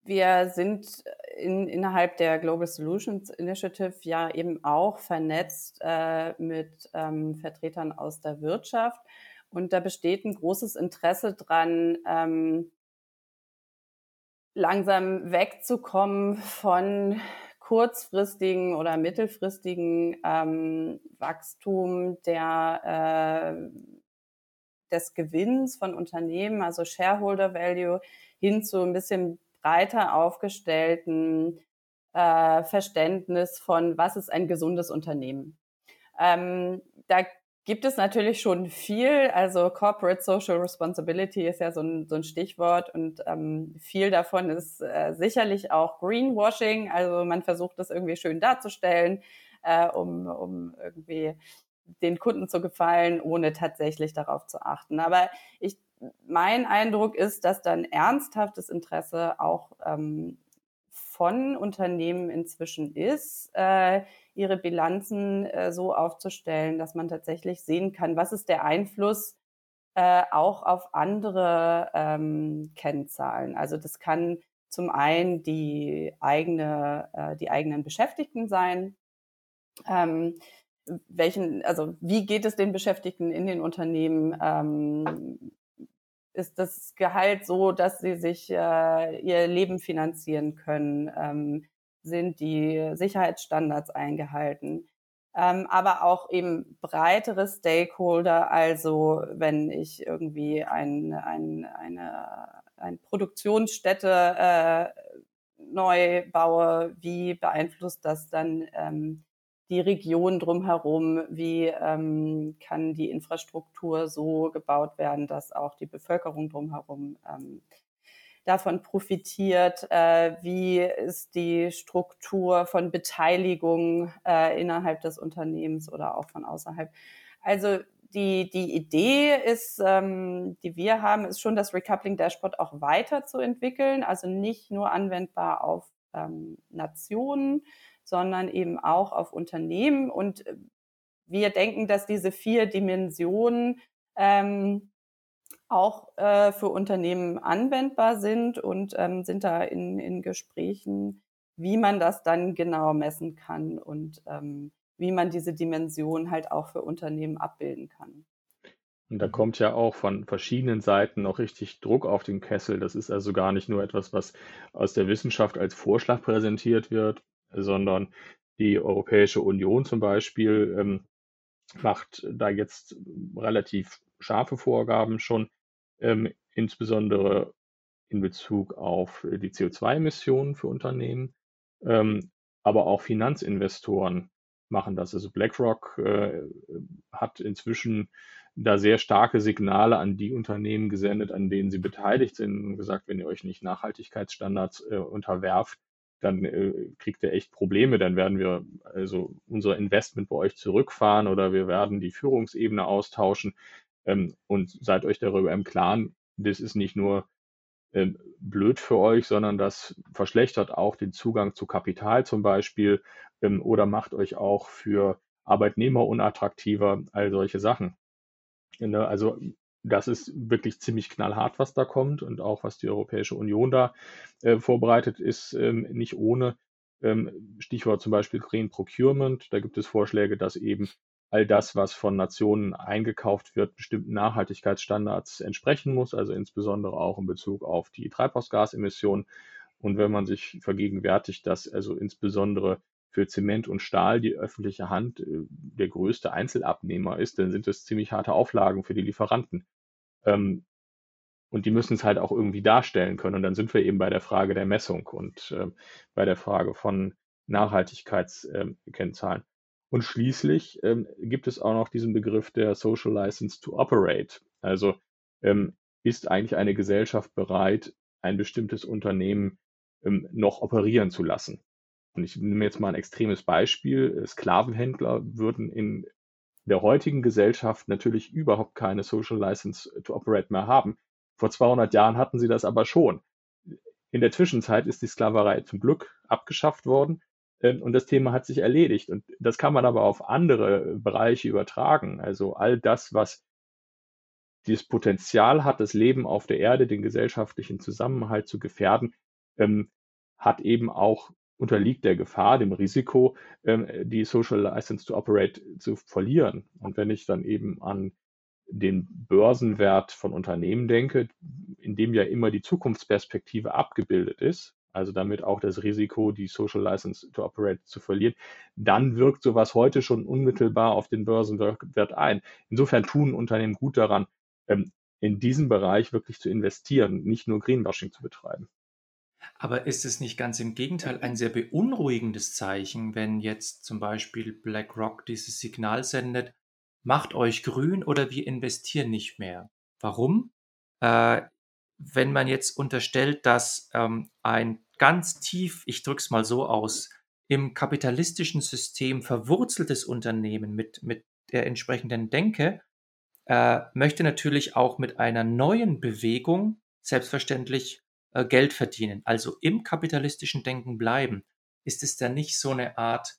wir sind in, innerhalb der Global Solutions Initiative ja eben auch vernetzt äh, mit ähm, Vertretern aus der Wirtschaft. Und da besteht ein großes Interesse dran, ähm, langsam wegzukommen von kurzfristigen oder mittelfristigen ähm, Wachstum der, äh, des Gewinns von Unternehmen, also Shareholder Value, hin zu ein bisschen breiter aufgestellten äh, Verständnis von, was ist ein gesundes Unternehmen. Ähm, da gibt es natürlich schon viel. Also Corporate Social Responsibility ist ja so ein, so ein Stichwort und ähm, viel davon ist äh, sicherlich auch Greenwashing. Also man versucht das irgendwie schön darzustellen, äh, um, um irgendwie den Kunden zu gefallen, ohne tatsächlich darauf zu achten. Aber ich, mein Eindruck ist, dass dann ernsthaftes Interesse auch ähm, von Unternehmen inzwischen ist, äh, ihre Bilanzen äh, so aufzustellen, dass man tatsächlich sehen kann, was ist der Einfluss äh, auch auf andere ähm, Kennzahlen. Also das kann zum einen die eigene, äh, die eigenen Beschäftigten sein. Ähm, welchen, also wie geht es den Beschäftigten in den Unternehmen? Ähm, ist das Gehalt so, dass sie sich äh, ihr Leben finanzieren können? Ähm, sind die Sicherheitsstandards eingehalten? Ähm, aber auch eben breitere Stakeholder, also wenn ich irgendwie ein, ein, eine, eine Produktionsstätte äh, neu baue, wie beeinflusst das dann ähm, die Region drumherum, wie ähm, kann die Infrastruktur so gebaut werden, dass auch die Bevölkerung drumherum ähm, davon profitiert, äh, wie ist die Struktur von Beteiligung äh, innerhalb des Unternehmens oder auch von außerhalb. Also die, die Idee ist, ähm, die wir haben, ist schon das Recoupling Dashboard auch weiterzuentwickeln, also nicht nur anwendbar auf ähm, Nationen, sondern eben auch auf Unternehmen. Und äh, wir denken, dass diese vier Dimensionen ähm, auch äh, für Unternehmen anwendbar sind und ähm, sind da in, in Gesprächen, wie man das dann genau messen kann und ähm, wie man diese Dimension halt auch für Unternehmen abbilden kann. Und da kommt ja auch von verschiedenen Seiten noch richtig Druck auf den Kessel. Das ist also gar nicht nur etwas, was aus der Wissenschaft als Vorschlag präsentiert wird, sondern die Europäische Union zum Beispiel ähm, macht da jetzt relativ scharfe Vorgaben schon, ähm, insbesondere in Bezug auf die CO2-Emissionen für Unternehmen, ähm, aber auch Finanzinvestoren machen das. Also BlackRock äh, hat inzwischen da sehr starke Signale an die Unternehmen gesendet, an denen sie beteiligt sind und gesagt, wenn ihr euch nicht Nachhaltigkeitsstandards äh, unterwerft, dann äh, kriegt ihr echt Probleme. Dann werden wir also unser Investment bei euch zurückfahren oder wir werden die Führungsebene austauschen. Ähm, und seid euch darüber im Klaren, das ist nicht nur ähm, blöd für euch, sondern das verschlechtert auch den Zugang zu Kapital zum Beispiel ähm, oder macht euch auch für Arbeitnehmer unattraktiver, all solche Sachen. Ne, also das ist wirklich ziemlich knallhart, was da kommt und auch was die Europäische Union da äh, vorbereitet, ist ähm, nicht ohne. Ähm, Stichwort zum Beispiel Green Procurement. Da gibt es Vorschläge, dass eben all das, was von Nationen eingekauft wird, bestimmten Nachhaltigkeitsstandards entsprechen muss, also insbesondere auch in Bezug auf die Treibhausgasemissionen. Und wenn man sich vergegenwärtigt, dass also insbesondere für Zement und Stahl die öffentliche Hand äh, der größte Einzelabnehmer ist, dann sind das ziemlich harte Auflagen für die Lieferanten. Ähm, und die müssen es halt auch irgendwie darstellen können. Und dann sind wir eben bei der Frage der Messung und äh, bei der Frage von Nachhaltigkeitskennzahlen. Und schließlich ähm, gibt es auch noch diesen Begriff der Social License to Operate. Also ähm, ist eigentlich eine Gesellschaft bereit, ein bestimmtes Unternehmen ähm, noch operieren zu lassen. Und ich nehme jetzt mal ein extremes Beispiel. Sklavenhändler würden in der heutigen Gesellschaft natürlich überhaupt keine Social License to Operate mehr haben. Vor 200 Jahren hatten sie das aber schon. In der Zwischenzeit ist die Sklaverei zum Glück abgeschafft worden und das Thema hat sich erledigt. Und das kann man aber auf andere Bereiche übertragen. Also all das, was dieses Potenzial hat, das Leben auf der Erde, den gesellschaftlichen Zusammenhalt zu gefährden, ähm, hat eben auch unterliegt der Gefahr, dem Risiko, ähm, die Social License to Operate zu verlieren. Und wenn ich dann eben an den Börsenwert von Unternehmen denke, in dem ja immer die Zukunftsperspektive abgebildet ist, also damit auch das Risiko, die Social License to Operate zu verlieren, dann wirkt sowas heute schon unmittelbar auf den Börsenwert ein. Insofern tun Unternehmen gut daran, ähm, in diesem Bereich wirklich zu investieren, nicht nur Greenwashing zu betreiben. Aber ist es nicht ganz im Gegenteil ein sehr beunruhigendes Zeichen, wenn jetzt zum Beispiel BlackRock dieses Signal sendet, macht euch grün oder wir investieren nicht mehr? Warum? Äh, wenn man jetzt unterstellt, dass ähm, ein ganz tief, ich drücke es mal so aus, im kapitalistischen System verwurzeltes Unternehmen mit, mit der entsprechenden Denke äh, möchte natürlich auch mit einer neuen Bewegung selbstverständlich äh, Geld verdienen, also im kapitalistischen Denken bleiben, ist es dann nicht so eine Art,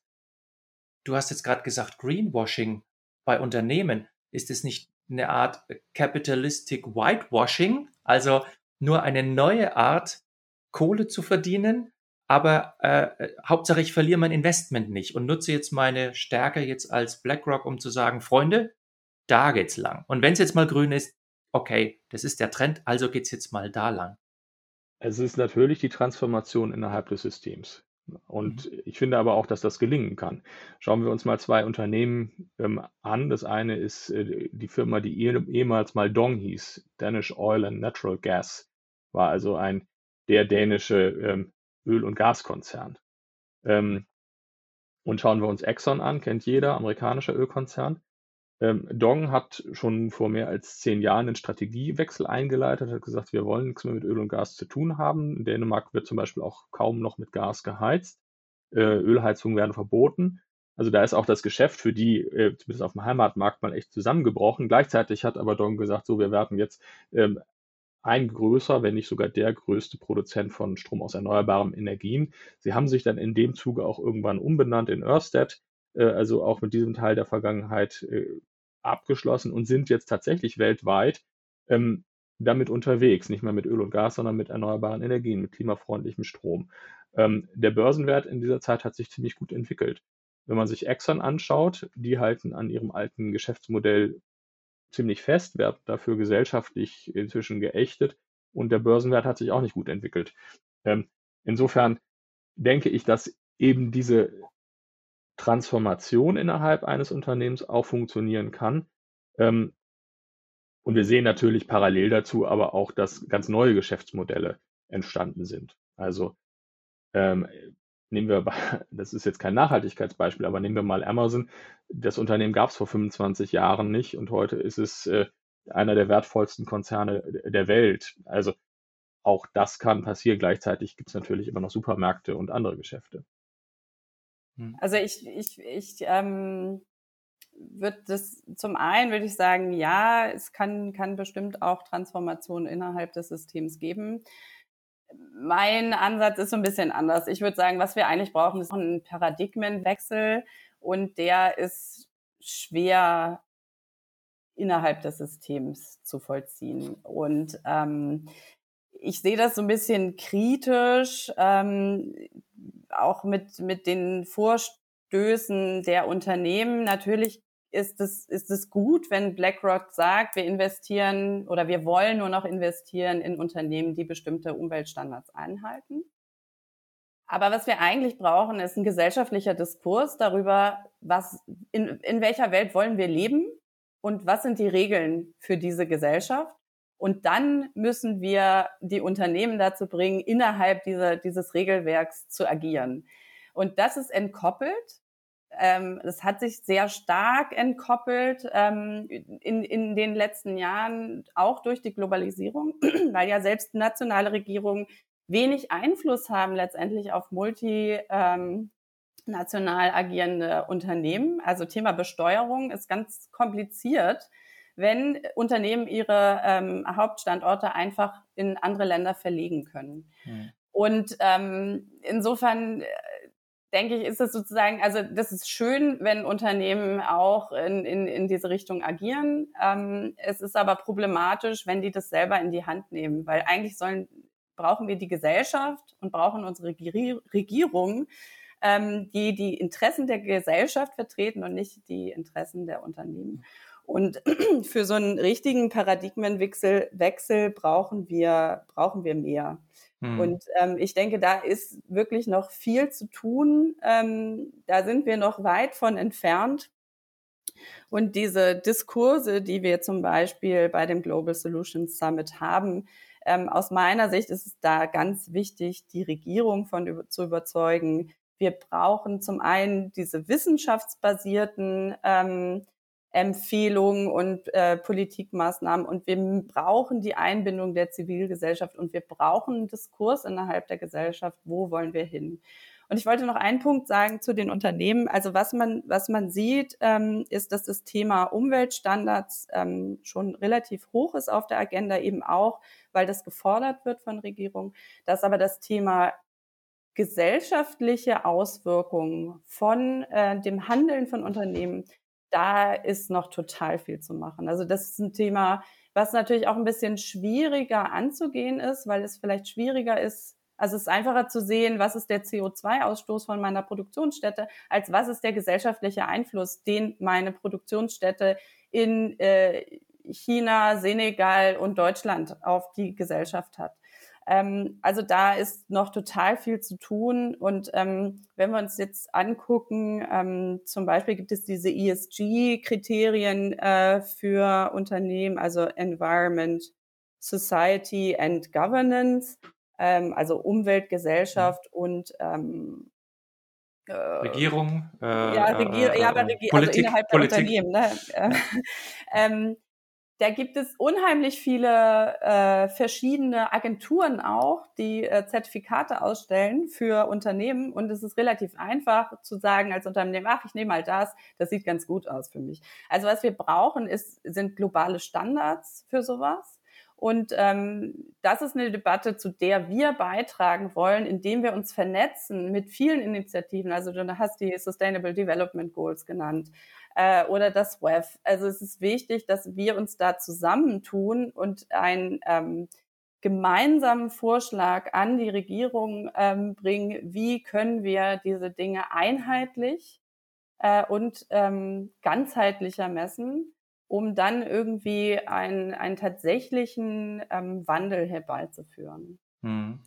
du hast jetzt gerade gesagt, Greenwashing bei Unternehmen, ist es nicht eine Art Capitalistic Whitewashing, also nur eine neue Art, Kohle zu verdienen, aber äh, Hauptsache ich verliere mein Investment nicht und nutze jetzt meine Stärke jetzt als BlackRock, um zu sagen, Freunde, da geht's lang. Und wenn es jetzt mal grün ist, okay, das ist der Trend, also geht's jetzt mal da lang. Es ist natürlich die Transformation innerhalb des Systems. Und mhm. ich finde aber auch, dass das gelingen kann. Schauen wir uns mal zwei Unternehmen ähm, an. Das eine ist äh, die Firma, die eh, ehemals mal Dong hieß, Danish Oil and Natural Gas, war also ein der dänische ähm, Öl- und Gaskonzern. Ähm, und schauen wir uns Exxon an, kennt jeder, amerikanischer Ölkonzern. Ähm, Dong hat schon vor mehr als zehn Jahren einen Strategiewechsel eingeleitet, hat gesagt, wir wollen nichts mehr mit Öl und Gas zu tun haben. In Dänemark wird zum Beispiel auch kaum noch mit Gas geheizt. Äh, Ölheizungen werden verboten. Also da ist auch das Geschäft für die, äh, zumindest auf dem Heimatmarkt, mal echt zusammengebrochen. Gleichzeitig hat aber Dong gesagt, so, wir werden jetzt ähm, ein größer, wenn nicht sogar der größte Produzent von Strom aus erneuerbaren Energien. Sie haben sich dann in dem Zuge auch irgendwann umbenannt in Ørsted also auch mit diesem Teil der Vergangenheit äh, abgeschlossen und sind jetzt tatsächlich weltweit ähm, damit unterwegs, nicht mehr mit Öl und Gas, sondern mit erneuerbaren Energien, mit klimafreundlichem Strom. Ähm, der Börsenwert in dieser Zeit hat sich ziemlich gut entwickelt. Wenn man sich Exxon anschaut, die halten an ihrem alten Geschäftsmodell ziemlich fest, werden dafür gesellschaftlich inzwischen geächtet und der Börsenwert hat sich auch nicht gut entwickelt. Ähm, insofern denke ich, dass eben diese Transformation innerhalb eines Unternehmens auch funktionieren kann. Ähm, und wir sehen natürlich parallel dazu aber auch, dass ganz neue Geschäftsmodelle entstanden sind. Also ähm, nehmen wir, [laughs] das ist jetzt kein Nachhaltigkeitsbeispiel, aber nehmen wir mal Amazon. Das Unternehmen gab es vor 25 Jahren nicht und heute ist es äh, einer der wertvollsten Konzerne der Welt. Also auch das kann passieren. Gleichzeitig gibt es natürlich immer noch Supermärkte und andere Geschäfte. Hm. Also ich, ich, ich ähm, würde das zum einen würde ich sagen, ja, es kann, kann bestimmt auch Transformationen innerhalb des Systems geben. Mein Ansatz ist so ein bisschen anders. Ich würde sagen, was wir eigentlich brauchen, ist ein Paradigmenwechsel und der ist schwer innerhalb des Systems zu vollziehen. Und ähm, ich sehe das so ein bisschen kritisch. Ähm, auch mit, mit den Vorstößen der Unternehmen. Natürlich ist es, ist es gut, wenn BlackRock sagt, wir investieren oder wir wollen nur noch investieren in Unternehmen, die bestimmte Umweltstandards einhalten? Aber was wir eigentlich brauchen, ist ein gesellschaftlicher Diskurs darüber, was, in, in welcher Welt wollen wir leben und was sind die Regeln für diese Gesellschaft. Und dann müssen wir die Unternehmen dazu bringen, innerhalb dieser, dieses Regelwerks zu agieren. Und das ist entkoppelt ähm, es hat sich sehr stark entkoppelt ähm, in, in den letzten Jahren, auch durch die Globalisierung, [clears throat] weil ja selbst nationale Regierungen wenig Einfluss haben letztendlich auf multinational ähm, agierende Unternehmen. Also Thema Besteuerung ist ganz kompliziert, wenn Unternehmen ihre ähm, Hauptstandorte einfach in andere Länder verlegen können. Mhm. Und ähm, insofern denke ich, ist es sozusagen, also das ist schön, wenn Unternehmen auch in, in, in diese Richtung agieren. Ähm, es ist aber problematisch, wenn die das selber in die Hand nehmen, weil eigentlich sollen, brauchen wir die Gesellschaft und brauchen unsere Regierung, ähm, die die Interessen der Gesellschaft vertreten und nicht die Interessen der Unternehmen. Und [clears throat] für so einen richtigen Paradigmenwechsel Wechsel brauchen wir, brauchen wir mehr. Mhm. Und ähm, ich denke, da ist wirklich noch viel zu tun. Ähm, da sind wir noch weit von entfernt. Und diese Diskurse, die wir zum Beispiel bei dem Global Solutions Summit haben, ähm, aus meiner Sicht ist es da ganz wichtig, die Regierung von zu überzeugen. Wir brauchen zum einen diese wissenschaftsbasierten ähm, Empfehlungen und äh, Politikmaßnahmen. Und wir brauchen die Einbindung der Zivilgesellschaft und wir brauchen einen Diskurs innerhalb der Gesellschaft, wo wollen wir hin. Und ich wollte noch einen Punkt sagen zu den Unternehmen. Also was man, was man sieht, ähm, ist, dass das Thema Umweltstandards ähm, schon relativ hoch ist auf der Agenda, eben auch, weil das gefordert wird von Regierungen, dass aber das Thema gesellschaftliche Auswirkungen von äh, dem Handeln von Unternehmen da ist noch total viel zu machen. Also das ist ein Thema, was natürlich auch ein bisschen schwieriger anzugehen ist, weil es vielleicht schwieriger ist, also es ist einfacher zu sehen, was ist der CO2-Ausstoß von meiner Produktionsstätte, als was ist der gesellschaftliche Einfluss, den meine Produktionsstätte in äh, China, Senegal und Deutschland auf die Gesellschaft hat. Ähm, also da ist noch total viel zu tun. Und ähm, wenn wir uns jetzt angucken, ähm, zum Beispiel gibt es diese ESG-Kriterien äh, für Unternehmen, also Environment, Society and Governance, ähm, also Umwelt, Gesellschaft mhm. und ähm, äh, Regierung, äh, ja, Regier äh, ja, aber Regier also Politik, also innerhalb der Politik. Unternehmen. Ne? [laughs] ähm, da gibt es unheimlich viele äh, verschiedene Agenturen auch, die äh, Zertifikate ausstellen für Unternehmen. Und es ist relativ einfach zu sagen als Unternehmen, ach, ich nehme mal das, das sieht ganz gut aus für mich. Also was wir brauchen, ist, sind globale Standards für sowas. Und ähm, das ist eine Debatte, zu der wir beitragen wollen, indem wir uns vernetzen mit vielen Initiativen. Also du hast die Sustainable Development Goals genannt äh, oder das WEF. Also es ist wichtig, dass wir uns da zusammentun und einen ähm, gemeinsamen Vorschlag an die Regierung ähm, bringen, wie können wir diese Dinge einheitlich äh, und ähm, ganzheitlicher messen, um dann irgendwie einen, einen tatsächlichen ähm, Wandel herbeizuführen. Hm.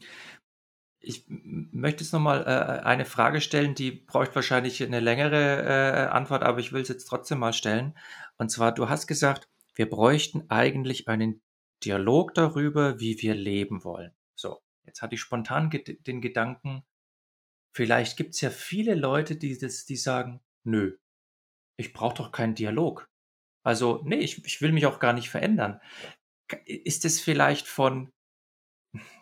Ich möchte jetzt nochmal äh, eine Frage stellen, die braucht wahrscheinlich eine längere äh, Antwort, aber ich will es jetzt trotzdem mal stellen. Und zwar, du hast gesagt, wir bräuchten eigentlich einen Dialog darüber, wie wir leben wollen. So, jetzt hatte ich spontan ge den Gedanken, vielleicht gibt es ja viele Leute, die, das, die sagen, nö, ich brauche doch keinen Dialog. Also, nee, ich, ich will mich auch gar nicht verändern. Ist es vielleicht von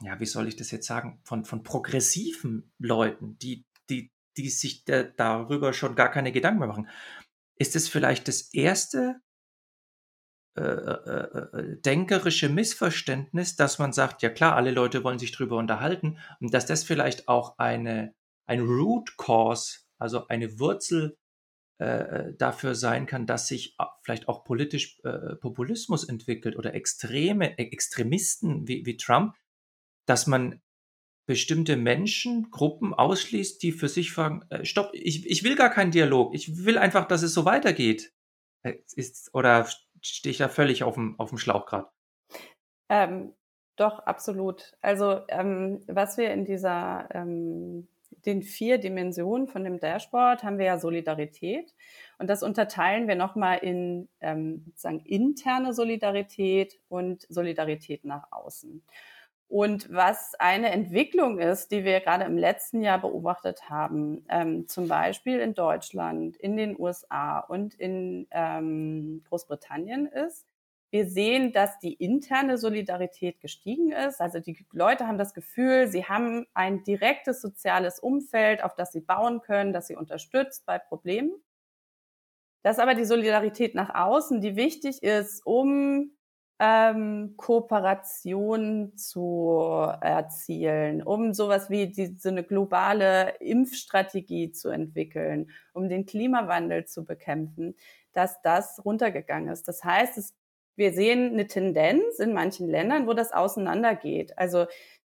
ja, wie soll ich das jetzt sagen, von, von progressiven Leuten, die, die, die sich da, darüber schon gar keine Gedanken mehr machen. Ist es vielleicht das erste äh, äh, äh, denkerische Missverständnis, dass man sagt, ja klar, alle Leute wollen sich darüber unterhalten und dass das vielleicht auch eine, ein Root Cause, also eine Wurzel äh, dafür sein kann, dass sich vielleicht auch politisch äh, Populismus entwickelt oder extreme Extremisten wie, wie Trump, dass man bestimmte Menschen, Gruppen ausschließt, die für sich fragen, äh, stopp, ich, ich will gar keinen Dialog, ich will einfach, dass es so weitergeht. Äh, ist, oder stehe ich da völlig auf dem, auf dem Schlauch gerade? Ähm, doch, absolut. Also ähm, was wir in dieser ähm, den vier Dimensionen von dem Dashboard haben wir ja Solidarität. Und das unterteilen wir nochmal in ähm, sozusagen interne Solidarität und Solidarität nach außen. Und was eine Entwicklung ist, die wir gerade im letzten Jahr beobachtet haben, ähm, zum Beispiel in Deutschland, in den USA und in ähm, Großbritannien ist, wir sehen, dass die interne Solidarität gestiegen ist. Also die Leute haben das Gefühl, sie haben ein direktes soziales Umfeld, auf das sie bauen können, das sie unterstützt bei Problemen. Dass aber die Solidarität nach außen, die wichtig ist, um ähm, Kooperation zu erzielen, um sowas wie die, so eine globale Impfstrategie zu entwickeln, um den Klimawandel zu bekämpfen, dass das runtergegangen ist. Das heißt, es wir sehen eine Tendenz in manchen Ländern, wo das auseinandergeht. Also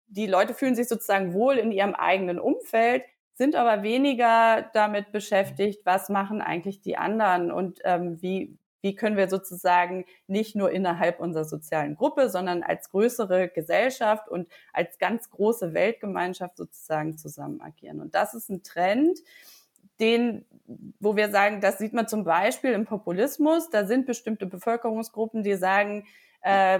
die Leute fühlen sich sozusagen wohl in ihrem eigenen Umfeld, sind aber weniger damit beschäftigt, was machen eigentlich die anderen und ähm, wie, wie können wir sozusagen nicht nur innerhalb unserer sozialen Gruppe, sondern als größere Gesellschaft und als ganz große Weltgemeinschaft sozusagen zusammen agieren. Und das ist ein Trend, den, wo wir sagen, das sieht man zum Beispiel im Populismus, da sind bestimmte Bevölkerungsgruppen, die sagen, äh,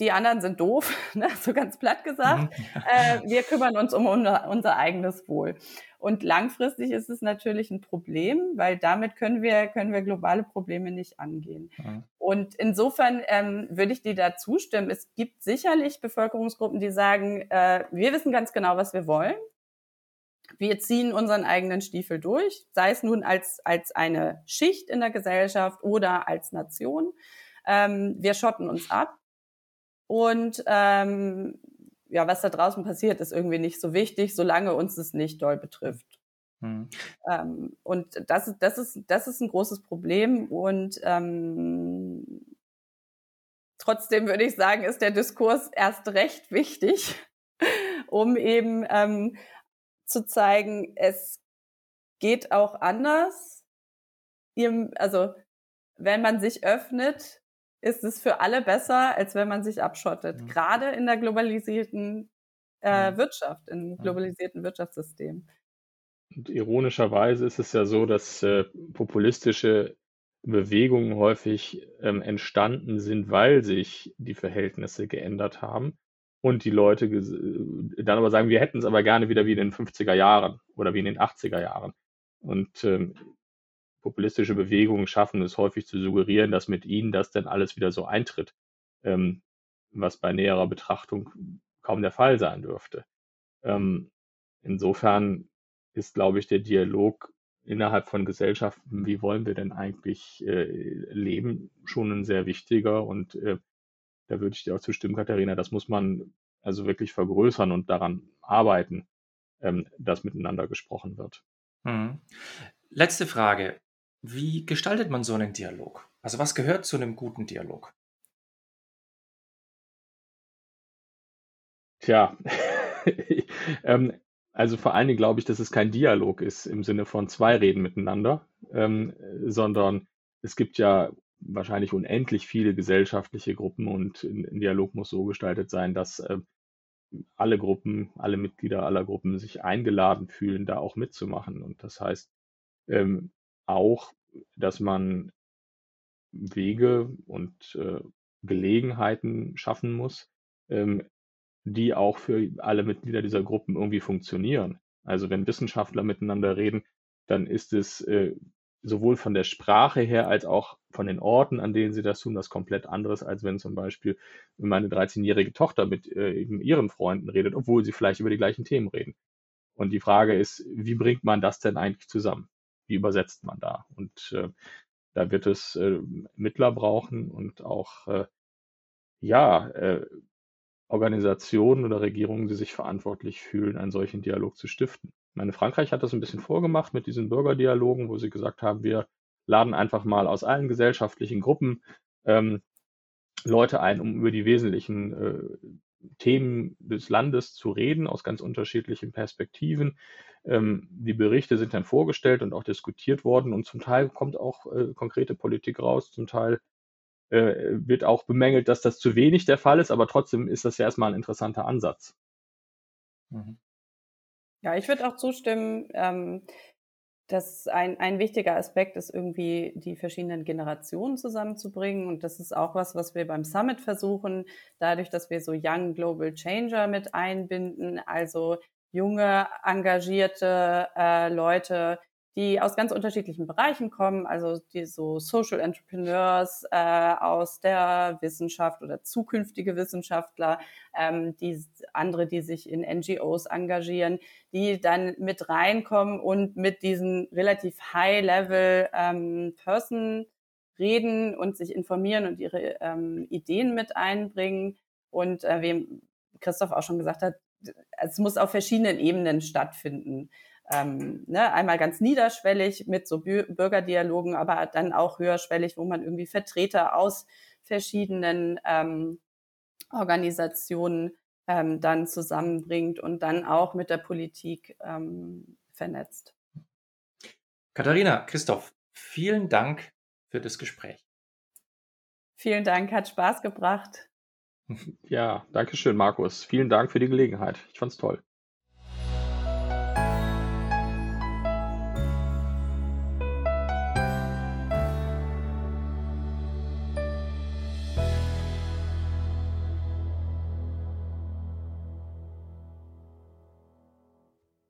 die anderen sind doof, [laughs] ne? so ganz platt gesagt. Mhm. Äh, wir kümmern uns um unser, unser, eigenes Wohl. Und langfristig ist es natürlich ein Problem, weil damit können wir, können wir globale Probleme nicht angehen. Mhm. Und insofern ähm, würde ich dir da zustimmen. Es gibt sicherlich Bevölkerungsgruppen, die sagen, äh, wir wissen ganz genau, was wir wollen wir ziehen unseren eigenen Stiefel durch, sei es nun als, als eine Schicht in der Gesellschaft oder als Nation. Ähm, wir schotten uns ab. Und ähm, ja, was da draußen passiert, ist irgendwie nicht so wichtig, solange uns es nicht doll betrifft. Mhm. Ähm, und das, das, ist, das ist ein großes Problem. Und ähm, trotzdem würde ich sagen, ist der Diskurs erst recht wichtig, [laughs] um eben ähm, zu zeigen, es geht auch anders. Also wenn man sich öffnet, ist es für alle besser, als wenn man sich abschottet. Mhm. Gerade in der globalisierten äh. Wirtschaft, im globalisierten Wirtschaftssystem. Und ironischerweise ist es ja so, dass äh, populistische Bewegungen häufig ähm, entstanden sind, weil sich die Verhältnisse geändert haben und die Leute äh, dann aber sagen, wir hätten es aber gerne wieder wie in den 50er Jahren oder wie in den 80er Jahren. Und ähm, populistische Bewegungen schaffen es häufig zu suggerieren, dass mit ihnen das dann alles wieder so eintritt, ähm, was bei näherer Betrachtung kaum der Fall sein dürfte. Ähm, insofern ist, glaube ich, der Dialog innerhalb von Gesellschaften, wie wollen wir denn eigentlich äh, leben, schon ein sehr wichtiger und äh, da würde ich dir auch zustimmen, Katharina, das muss man also wirklich vergrößern und daran arbeiten, ähm, dass miteinander gesprochen wird. Mhm. Letzte Frage. Wie gestaltet man so einen Dialog? Also was gehört zu einem guten Dialog? Tja, [laughs] ähm, also vor allen Dingen glaube ich, dass es kein Dialog ist im Sinne von zwei reden miteinander, ähm, sondern es gibt ja wahrscheinlich unendlich viele gesellschaftliche Gruppen und ein Dialog muss so gestaltet sein, dass äh, alle Gruppen, alle Mitglieder aller Gruppen sich eingeladen fühlen, da auch mitzumachen. Und das heißt ähm, auch, dass man Wege und äh, Gelegenheiten schaffen muss, ähm, die auch für alle Mitglieder dieser Gruppen irgendwie funktionieren. Also wenn Wissenschaftler miteinander reden, dann ist es äh, sowohl von der Sprache her als auch von den Orten, an denen sie das tun, das komplett anderes, als wenn zum Beispiel meine 13-jährige Tochter mit äh, ihren Freunden redet, obwohl sie vielleicht über die gleichen Themen reden. Und die Frage ist, wie bringt man das denn eigentlich zusammen? Wie übersetzt man da? Und äh, da wird es äh, Mittler brauchen und auch äh, ja äh, Organisationen oder Regierungen, die sich verantwortlich fühlen, einen solchen Dialog zu stiften meine, Frankreich hat das ein bisschen vorgemacht mit diesen Bürgerdialogen, wo sie gesagt haben, wir laden einfach mal aus allen gesellschaftlichen Gruppen ähm, Leute ein, um über die wesentlichen äh, Themen des Landes zu reden aus ganz unterschiedlichen Perspektiven. Ähm, die Berichte sind dann vorgestellt und auch diskutiert worden und zum Teil kommt auch äh, konkrete Politik raus, zum Teil äh, wird auch bemängelt, dass das zu wenig der Fall ist, aber trotzdem ist das ja erstmal ein interessanter Ansatz. Mhm. Ja, ich würde auch zustimmen. Ähm, dass ein, ein wichtiger Aspekt ist, irgendwie die verschiedenen Generationen zusammenzubringen. Und das ist auch was, was wir beim Summit versuchen, dadurch, dass wir so Young Global Changer mit einbinden, also junge, engagierte äh, Leute, die aus ganz unterschiedlichen Bereichen kommen, also die so Social Entrepreneurs äh, aus der Wissenschaft oder zukünftige Wissenschaftler, ähm, die andere, die sich in NGOs engagieren, die dann mit reinkommen und mit diesen relativ High-Level ähm, Person reden und sich informieren und ihre ähm, Ideen mit einbringen. Und äh, wie Christoph auch schon gesagt hat, es muss auf verschiedenen Ebenen stattfinden ähm, ne, einmal ganz niederschwellig mit so Bürgerdialogen, aber dann auch höherschwellig, wo man irgendwie Vertreter aus verschiedenen ähm, Organisationen ähm, dann zusammenbringt und dann auch mit der Politik ähm, vernetzt. Katharina, Christoph, vielen Dank für das Gespräch. Vielen Dank, hat Spaß gebracht. Ja, danke schön, Markus. Vielen Dank für die Gelegenheit. Ich fand's toll.